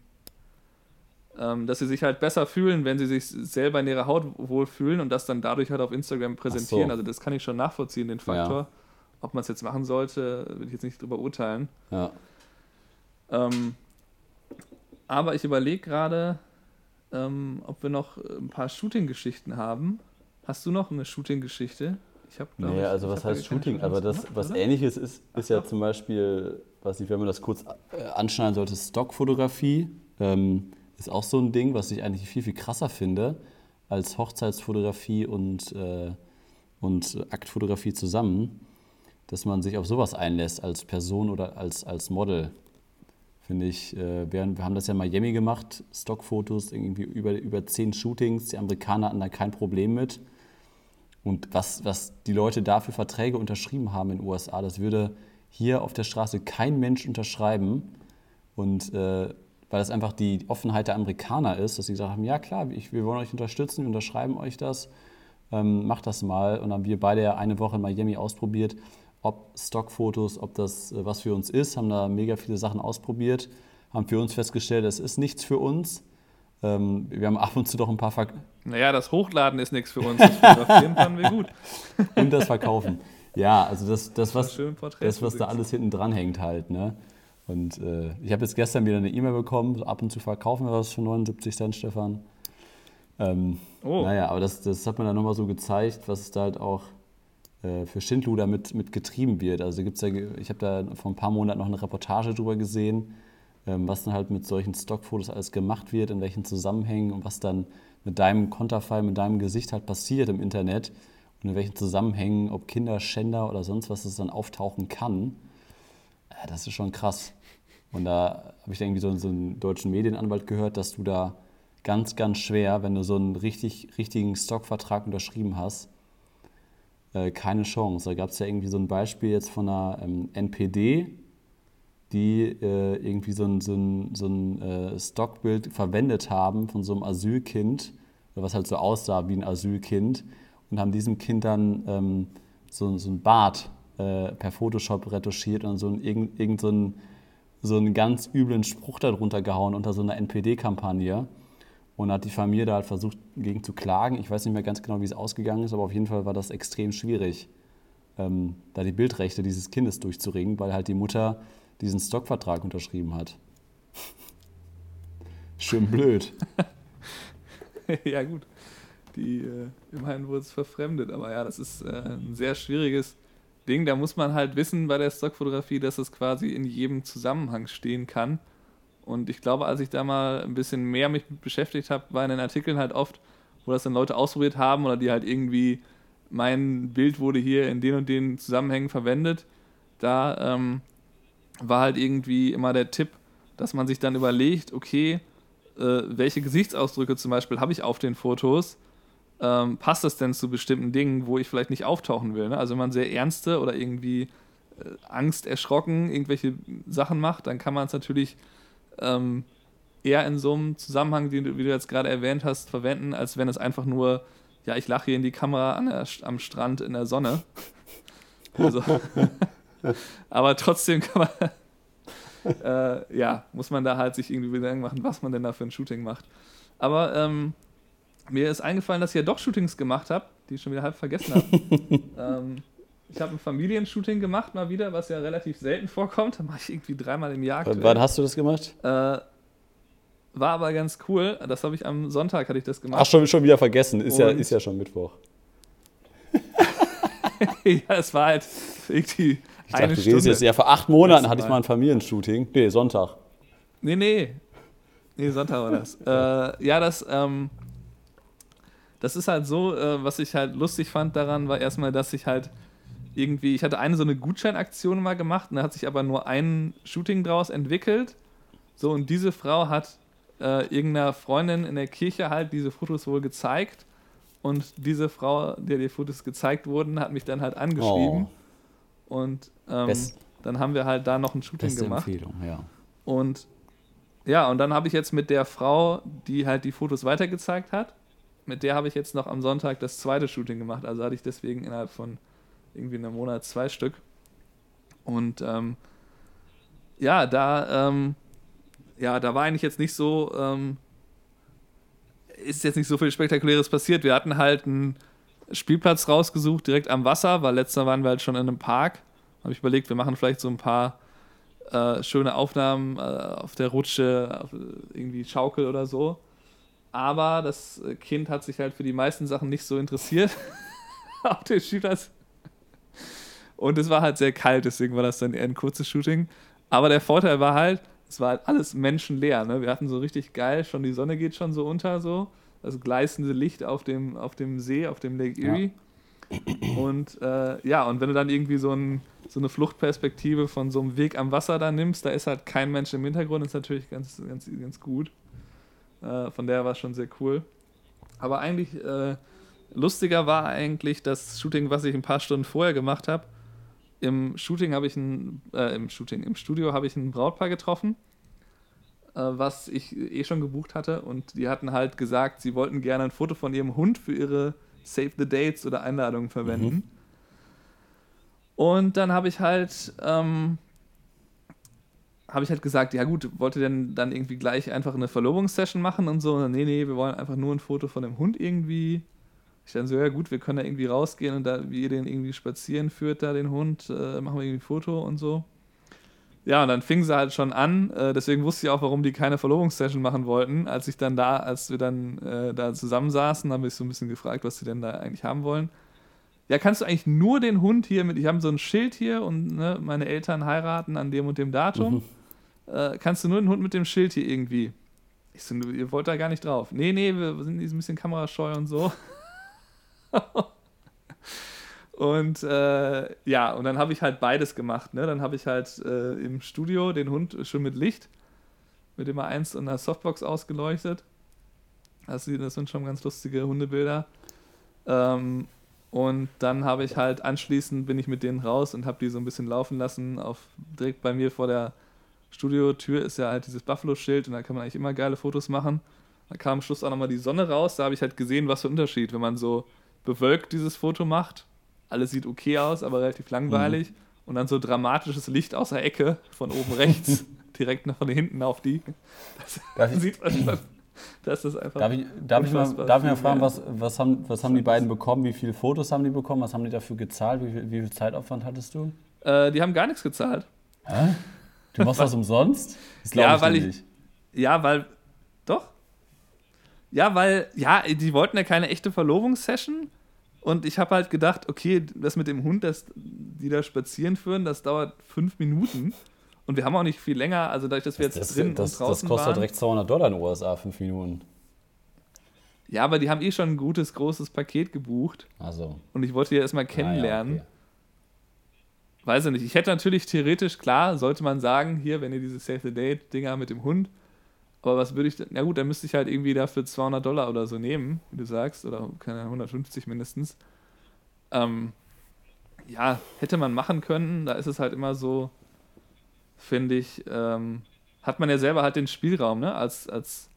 ähm, dass sie sich halt besser fühlen, wenn sie sich selber in ihrer Haut wohlfühlen und das dann dadurch halt auf Instagram präsentieren. So. Also das kann ich schon nachvollziehen, den Faktor. Ja. Ob man es jetzt machen sollte, will ich jetzt nicht drüber urteilen. Ja. Ähm, aber ich überlege gerade, ähm, ob wir noch ein paar Shooting-Geschichten haben. Hast du noch eine Shooting-Geschichte? Ich habe Nee, ich, also was heißt Shooting? Aber das, gemacht, was oder? ähnliches ist, ist ja zum Beispiel, weiß nicht, wenn man das kurz äh, anschneiden sollte, Stockfotografie. Ähm, ist auch so ein Ding, was ich eigentlich viel, viel krasser finde als Hochzeitsfotografie und, äh, und Aktfotografie zusammen, dass man sich auf sowas einlässt als Person oder als, als Model. Finde ich, äh, wir, wir haben das ja in Miami gemacht, Stockfotos, irgendwie über, über zehn Shootings. Die Amerikaner hatten da kein Problem mit. Und was, was die Leute da für Verträge unterschrieben haben in den USA, das würde hier auf der Straße kein Mensch unterschreiben. Und äh, weil das einfach die Offenheit der Amerikaner ist, dass sie gesagt haben, ja klar, ich, wir wollen euch unterstützen, wir unterschreiben euch das, ähm, macht das mal. Und dann haben wir beide ja eine Woche in Miami ausprobiert, ob Stockfotos, ob das äh, was für uns ist, haben da mega viele Sachen ausprobiert, haben für uns festgestellt, es ist nichts für uns. Ähm, wir haben ab und zu doch ein paar Ver Naja, das Hochladen ist nichts für uns, das Fotografieren fanden wir gut. und das Verkaufen. Ja, also das, das was, das, was da alles hinten dran hängt halt. Ne? Und äh, ich habe jetzt gestern wieder eine E-Mail bekommen, ab und zu verkaufen wir was für 79 Cent, Stefan. Ähm, oh. Naja, aber das, das hat mir dann nochmal so gezeigt, was es da halt auch für Schindluder mit, mit getrieben wird. Also gibt's ja, ich habe da vor ein paar Monaten noch eine Reportage drüber gesehen, ähm, was dann halt mit solchen Stockfotos alles gemacht wird, in welchen Zusammenhängen und was dann mit deinem Konterfei, mit deinem Gesicht halt passiert im Internet und in welchen Zusammenhängen, ob Kinderschänder oder sonst was es dann auftauchen kann. Äh, das ist schon krass. Und da habe ich irgendwie so, so einen deutschen Medienanwalt gehört, dass du da ganz, ganz schwer, wenn du so einen richtig, richtigen Stockvertrag unterschrieben hast, äh, keine Chance. Da gab es ja irgendwie so ein Beispiel jetzt von einer ähm, NPD, die äh, irgendwie so ein, so ein, so ein äh, Stockbild verwendet haben von so einem Asylkind, was halt so aussah wie ein Asylkind, und haben diesem Kind dann ähm, so, so ein Bart äh, per Photoshop retuschiert und so ein, irgend, irgend so, ein, so einen ganz üblen Spruch darunter gehauen unter so einer NPD-Kampagne. Und hat die Familie da halt versucht, gegen zu klagen. Ich weiß nicht mehr ganz genau, wie es ausgegangen ist, aber auf jeden Fall war das extrem schwierig, ähm, da die Bildrechte dieses Kindes durchzuringen, weil halt die Mutter diesen Stockvertrag unterschrieben hat. Schön blöd. ja, gut. Die, äh, immerhin wurde es verfremdet, aber ja, das ist äh, ein sehr schwieriges Ding. Da muss man halt wissen bei der Stockfotografie, dass es quasi in jedem Zusammenhang stehen kann und ich glaube, als ich da mal ein bisschen mehr mich beschäftigt habe, war in den Artikeln halt oft, wo das dann Leute ausprobiert haben oder die halt irgendwie, mein Bild wurde hier in den und den Zusammenhängen verwendet. Da ähm, war halt irgendwie immer der Tipp, dass man sich dann überlegt, okay, äh, welche Gesichtsausdrücke zum Beispiel habe ich auf den Fotos? Ähm, passt das denn zu bestimmten Dingen, wo ich vielleicht nicht auftauchen will? Ne? Also wenn man sehr ernste oder irgendwie äh, Angst, erschrocken irgendwelche Sachen macht, dann kann man es natürlich ähm, eher in so einem Zusammenhang, den du, wie du jetzt gerade erwähnt hast, verwenden, als wenn es einfach nur, ja, ich lache hier in die Kamera der, am Strand in der Sonne. Also, aber trotzdem kann man, äh, ja, muss man da halt sich irgendwie Gedanken machen, was man denn da für ein Shooting macht. Aber ähm, mir ist eingefallen, dass ich ja doch Shootings gemacht habe, die ich schon wieder halb vergessen habe. ähm, ich habe ein Familienshooting gemacht mal wieder, was ja relativ selten vorkommt. Da mache ich irgendwie dreimal im Jahr. Aktuell. Wann hast du das gemacht? Äh, war aber ganz cool. Das habe ich am Sonntag hatte ich das gemacht. Ach, schon, schon wieder vergessen. Ist ja, ist ja schon Mittwoch. ja, es war halt irgendwie ich eine dachte, Stunde. Jetzt, ja, vor acht Monaten hatte ich mal ein Familienshooting. Nee, Sonntag. Nee, nee. Nee, Sonntag war das. äh, ja, das, ähm, das ist halt so, äh, was ich halt lustig fand daran, war erstmal, dass ich halt irgendwie, ich hatte eine so eine Gutscheinaktion mal gemacht und da hat sich aber nur ein Shooting draus entwickelt. So, und diese Frau hat äh, irgendeiner Freundin in der Kirche halt diese Fotos wohl gezeigt. Und diese Frau, der die Fotos gezeigt wurden, hat mich dann halt angeschrieben. Oh. Und ähm, dann haben wir halt da noch ein Shooting Beste gemacht. Empfehlung, ja. Und ja, und dann habe ich jetzt mit der Frau, die halt die Fotos weitergezeigt hat, mit der habe ich jetzt noch am Sonntag das zweite Shooting gemacht. Also hatte ich deswegen innerhalb von irgendwie einem Monat zwei Stück. Und ähm, ja, da, ähm, ja, da war eigentlich jetzt nicht so, ähm, ist jetzt nicht so viel Spektakuläres passiert. Wir hatten halt einen Spielplatz rausgesucht, direkt am Wasser, weil letzter waren wir halt schon in einem Park. Habe ich überlegt, wir machen vielleicht so ein paar äh, schöne Aufnahmen äh, auf der Rutsche, auf, irgendwie Schaukel oder so. Aber das Kind hat sich halt für die meisten Sachen nicht so interessiert. auf den Spielplatz und es war halt sehr kalt, deswegen war das dann eher ein kurzes Shooting. Aber der Vorteil war halt, es war halt alles menschenleer. Ne? Wir hatten so richtig geil, schon die Sonne geht schon so unter, so. Das gleißende Licht auf dem, auf dem See, auf dem Lake Erie. Ja. Und äh, ja, und wenn du dann irgendwie so, ein, so eine Fluchtperspektive von so einem Weg am Wasser da nimmst, da ist halt kein Mensch im Hintergrund, ist natürlich ganz, ganz, ganz gut. Äh, von der war es schon sehr cool. Aber eigentlich äh, lustiger war eigentlich das Shooting, was ich ein paar Stunden vorher gemacht habe im Shooting habe ich ein, äh, im Shooting, im Studio habe ich ein Brautpaar getroffen, äh, was ich eh schon gebucht hatte und die hatten halt gesagt, sie wollten gerne ein Foto von ihrem Hund für ihre Save the Dates oder Einladungen verwenden. Mhm. Und dann habe ich halt, ähm, habe ich halt gesagt, ja gut, wollt ihr denn dann irgendwie gleich einfach eine Verlobungssession machen und so? Und nee, nee, wir wollen einfach nur ein Foto von dem Hund irgendwie ich dann so, ja gut, wir können da irgendwie rausgehen und da, wie ihr den irgendwie spazieren führt, da den Hund, äh, machen wir irgendwie ein Foto und so. Ja, und dann fing sie halt schon an, äh, deswegen wusste ich auch, warum die keine Verlobungssession machen wollten. Als ich dann da, als wir dann äh, da zusammensaßen, haben wir so ein bisschen gefragt, was sie denn da eigentlich haben wollen. Ja, kannst du eigentlich nur den Hund hier mit, ich habe so ein Schild hier und ne, meine Eltern heiraten an dem und dem Datum. Mhm. Äh, kannst du nur den Hund mit dem Schild hier irgendwie? Ich so, ihr wollt da gar nicht drauf. Nee, nee, wir sind ein bisschen kamerascheu und so. und äh, ja, und dann habe ich halt beides gemacht. Ne? Dann habe ich halt äh, im Studio den Hund schon mit Licht, mit immer eins und einer Softbox ausgeleuchtet. Das sind schon ganz lustige Hundebilder. Ähm, und dann habe ich halt anschließend bin ich mit denen raus und habe die so ein bisschen laufen lassen. Auf direkt bei mir vor der Studiotür ist ja halt dieses Buffalo-Schild und da kann man eigentlich immer geile Fotos machen. Da kam am Schluss auch nochmal die Sonne raus. Da habe ich halt gesehen, was für ein Unterschied, wenn man so bewölkt dieses Foto macht. Alles sieht okay aus, aber relativ langweilig. Mhm. Und dann so dramatisches Licht aus der Ecke von oben rechts, direkt nach von hinten auf die. Das sieht man schon. Das ist einfach. Darf ich, darf ich mal, darf ich mal fragen, was, was, haben, was haben die beiden bekommen? Wie viele Fotos haben die bekommen? Was haben die dafür gezahlt? Wie viel, wie viel Zeitaufwand hattest du? Äh, die haben gar nichts gezahlt. Hä? Du machst das umsonst? Das ja, weil ich. Ja, weil. Doch. Ja, weil, ja, die wollten ja keine echte Verlobungssession. Und ich habe halt gedacht, okay, das mit dem Hund, das, die da spazieren führen, das dauert fünf Minuten. Und wir haben auch nicht viel länger, also dadurch, dass wir jetzt das, drin das, und draußen Das kostet waren, direkt 200 Dollar in den USA, fünf Minuten. Ja, aber die haben eh schon ein gutes, großes Paket gebucht. Also. Und ich wollte die erstmal kennenlernen. Ah, ja, okay. Weiß ich nicht. Ich hätte natürlich theoretisch, klar, sollte man sagen, hier, wenn ihr diese Save the Date-Dinger mit dem Hund, aber was würde ich denn? Na gut, dann müsste ich halt irgendwie dafür 200 Dollar oder so nehmen, wie du sagst, oder keine 150 mindestens. Ähm, ja, hätte man machen können. Da ist es halt immer so, finde ich, ähm, hat man ja selber halt den Spielraum, ne? Als, als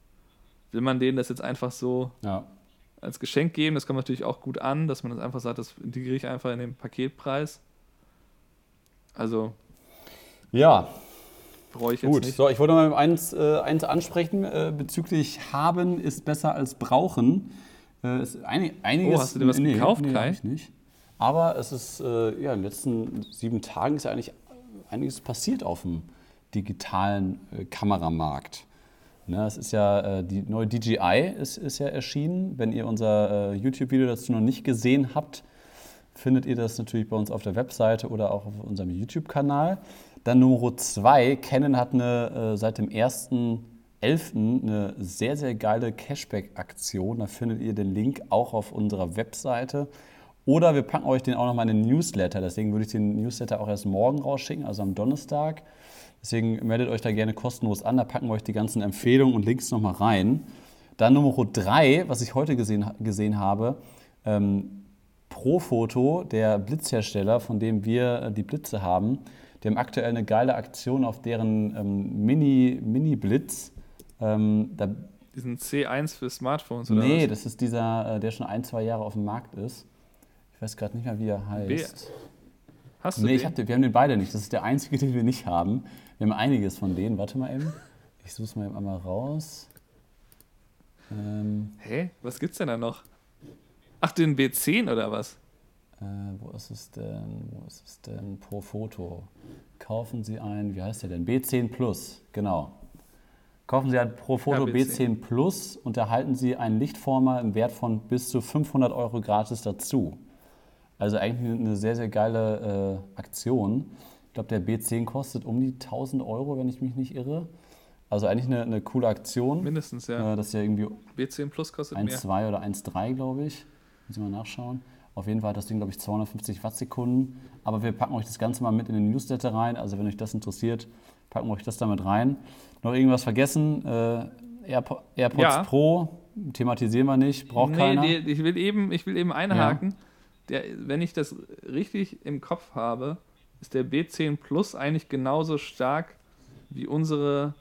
will man denen das jetzt einfach so ja. als Geschenk geben. Das kommt natürlich auch gut an, dass man das einfach sagt, das integriere ich einfach in den Paketpreis. Also. Ja, brauche ich jetzt Gut, nicht. so, ich wollte mal eins, äh, eins ansprechen äh, bezüglich haben ist besser als brauchen. Äh, ist einig, einiges, Oh, hast du dir was nee, gekauft, nee, Kai? nicht. Aber es ist, äh, ja, in den letzten sieben Tagen ist ja eigentlich einiges passiert auf dem digitalen äh, Kameramarkt. Ne, es ist ja, äh, die neue DJI ist, ist ja erschienen. Wenn ihr unser YouTube-Video dazu noch nicht gesehen habt, findet ihr das natürlich bei uns auf der Webseite oder auch auf unserem YouTube-Kanal. Dann Nummer zwei, Canon hat eine, äh, seit dem 1.11. eine sehr, sehr geile Cashback-Aktion. Da findet ihr den Link auch auf unserer Webseite. Oder wir packen euch den auch nochmal in den Newsletter. Deswegen würde ich den Newsletter auch erst morgen rausschicken, also am Donnerstag. Deswegen meldet euch da gerne kostenlos an. Da packen wir euch die ganzen Empfehlungen und Links nochmal rein. Dann Nummer drei, was ich heute gesehen, gesehen habe, ähm, Profoto, der Blitzhersteller, von dem wir äh, die Blitze haben, die haben aktuell eine geile Aktion auf deren ähm, Mini, Mini-Blitz. Ähm, da, Diesen C1 für Smartphones oder nee, was? das ist dieser, äh, der schon ein, zwei Jahre auf dem Markt ist. Ich weiß gerade nicht mehr, wie er B- heißt. Hast du Nee, den? ich hab wir haben den beide nicht. Das ist der einzige, den wir nicht haben. Wir haben einiges von denen. Warte mal eben. Ich suche es mal eben einmal raus. Ähm, Hä? Was gibt's denn da noch? Ach, den B10 oder was? Äh, wo ist es denn? Wo ist es denn? Pro Foto. Kaufen Sie ein, wie heißt der denn? B10 Plus, genau. Kaufen Sie ein Pro Foto Ja, B10. B10 Plus und erhalten Sie einen Lichtformer im Wert von bis zu 500 Euro gratis dazu. Also eigentlich eine sehr, sehr geile äh, Aktion. Ich glaube, der B10 kostet um die 1000 Euro, wenn ich mich nicht irre. Also eigentlich eine, eine coole Aktion. Mindestens, ja. Äh, das ist ja irgendwie B10 Plus kostet mehr. 1,2 oder 1,3, glaube ich. Müssen wir mal nachschauen. Auf jeden Fall hat das Ding, glaube ich, 250 Wattsekunden. Aber wir packen euch das Ganze mal mit in den Newsletter rein. Also wenn euch das interessiert, packen wir euch das damit rein. Noch irgendwas vergessen? Äh, Airpo AirPods Ja. Pro thematisieren wir nicht, braucht nee, keiner. die- ich will eben, ich will eben einhaken. Der, wenn ich das richtig im Kopf habe, ist der B10 Plus eigentlich genauso stark wie unsere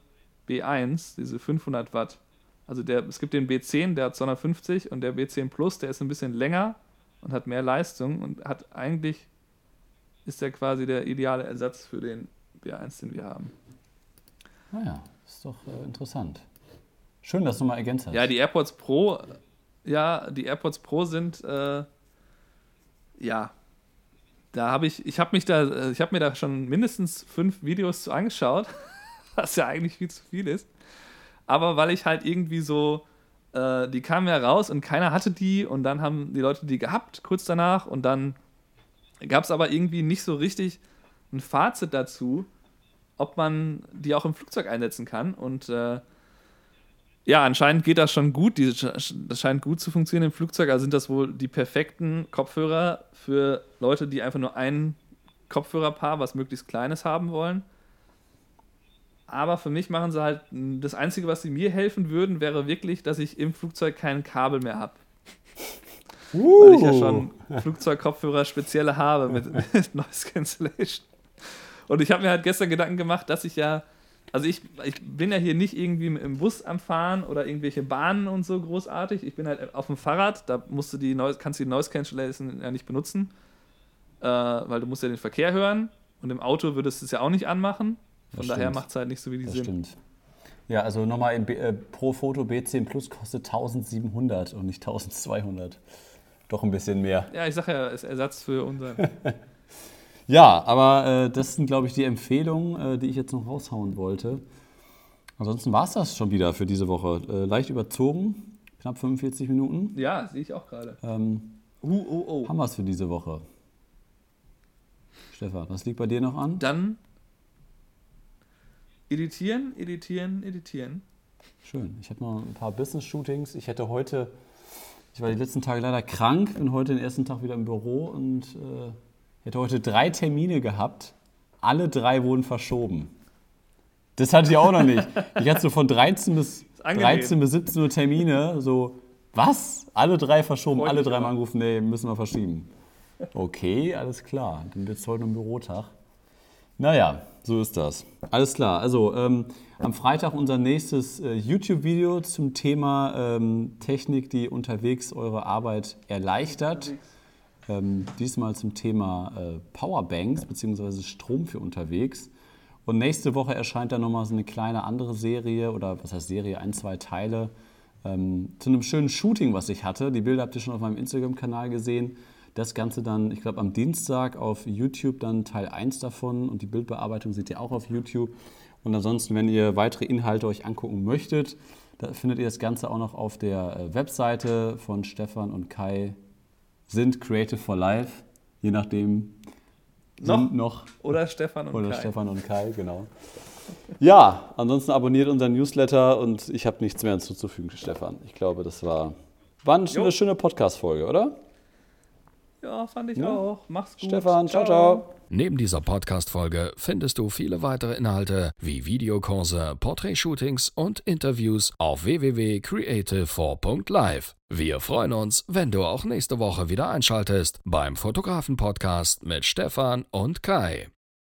B1, diese 500 Watt. Also der, es gibt den B10, der hat 250 und der B10 Plus, der ist ein bisschen länger und hat mehr Leistung und hat eigentlich ist der quasi der ideale Ersatz für den B1, den wir haben. Naja, ist doch äh, interessant. Schön, dass du mal ergänzt hast. Ja, die AirPods Pro, ja, die AirPods Pro sind, äh, ja, da habe ich, ich habe mich da, äh, ich habe mir da schon mindestens fünf Videos zu angeschaut, was ja eigentlich viel zu viel ist. Aber weil ich halt irgendwie so, äh, die kamen ja raus und keiner hatte die und dann haben die Leute die gehabt kurz danach und dann gab es aber irgendwie nicht so richtig ein Fazit dazu, ob man die auch im Flugzeug einsetzen kann und äh, ja, anscheinend geht das schon gut. Die, das scheint gut zu funktionieren im Flugzeug. Also sind das wohl die perfekten Kopfhörer für Leute, die einfach nur ein Kopfhörerpaar, was möglichst kleines haben wollen. Aber für mich machen sie halt, das Einzige, was sie mir helfen würden, wäre wirklich, dass ich im Flugzeug kein Kabel mehr habe. Weil ich ja schon Flugzeugkopfhörer spezielle habe mit, mit Noise Cancellation. Und ich habe mir halt gestern Gedanken gemacht, dass ich ja, also ich, ich bin ja hier nicht irgendwie im Bus am Fahren oder irgendwelche Bahnen und so großartig. Ich bin halt auf dem Fahrrad, da musst du die Noise, kannst du die Noise Cancellation ja nicht benutzen, äh, weil du musst ja den Verkehr hören und im Auto würdest du es ja auch nicht anmachen. Von Das daher macht es halt nicht so wie die Das Sinn. stimmt. Ja, also nochmal äh, Pro Foto B10 Plus kostet 1700 und nicht 1200. Doch ein bisschen mehr. Ja, ich sage ja, ist Ersatz für unseren. Ja, aber äh, das sind, glaube ich, die Empfehlungen, äh, die ich jetzt noch raushauen wollte. Ansonsten war es das schon wieder für diese Woche. Äh, leicht überzogen, knapp 45 Minuten. ja, sehe ich auch gerade. Ähm, Uh, oh, oh. haben wir es für diese Woche. Stefan, was liegt bei dir noch an? Dann editieren, editieren, editieren. Schön. Ich habe noch ein paar Business-Shootings. Ich hätte heute, ich war die letzten Tage leider krank, bin heute den ersten Tag wieder im Büro und äh, hätte heute drei Termine gehabt. Alle drei wurden verschoben. Das hatte ich auch noch nicht. Ich hatte so von 13 bis, angenehm. 13 bis 17 Uhr Termine. So, was? Alle drei verschoben, Freut alle drei mal angerufen, nee, müssen wir verschieben. Okay, alles klar. Dann wird es heute ein Bürotag. Naja, so ist das. Alles klar. Also ähm, am Freitag unser nächstes äh, YouTube-Video zum Thema ähm, Technik, die unterwegs eure Arbeit erleichtert. Ähm, diesmal zum Thema äh, Powerbanks bzw. Strom für unterwegs. Und nächste Woche erscheint dann nochmal so eine kleine andere Serie oder was heißt Serie, ein, zwei Teile ähm, zu einem schönen Shooting, was ich hatte. Die Bilder habt ihr schon auf meinem Instagram-Kanal gesehen. Das Ganze dann, ich glaube, am Dienstag auf YouTube dann Teil 1 davon und die Bildbearbeitung seht ihr auch auf YouTube. Und ansonsten, wenn ihr weitere Inhalte euch angucken möchtet, da findet ihr das Ganze auch noch auf der äh, Webseite von Stefan und Kai. Sind Creative for Life, je nachdem. Noch? noch oder Stefan und oder Kai. Oder Stefan und Kai, genau. Ja, ansonsten abonniert unseren Newsletter und ich habe nichts mehr hinzuzufügen, Stefan. Ich glaube, das war, war eine jo. schöne Podcast-Folge, oder? Ja, fand ich ja. auch. Mach's gut. Stefan, ciao, ciao. Neben dieser Podcast-Folge findest du viele weitere Inhalte wie Videokurse, Portrait-Shootings und Interviews auf www.creative4.live. Wir freuen uns, wenn du auch nächste Woche wieder einschaltest beim Fotografen-Podcast mit Stefan und Kai.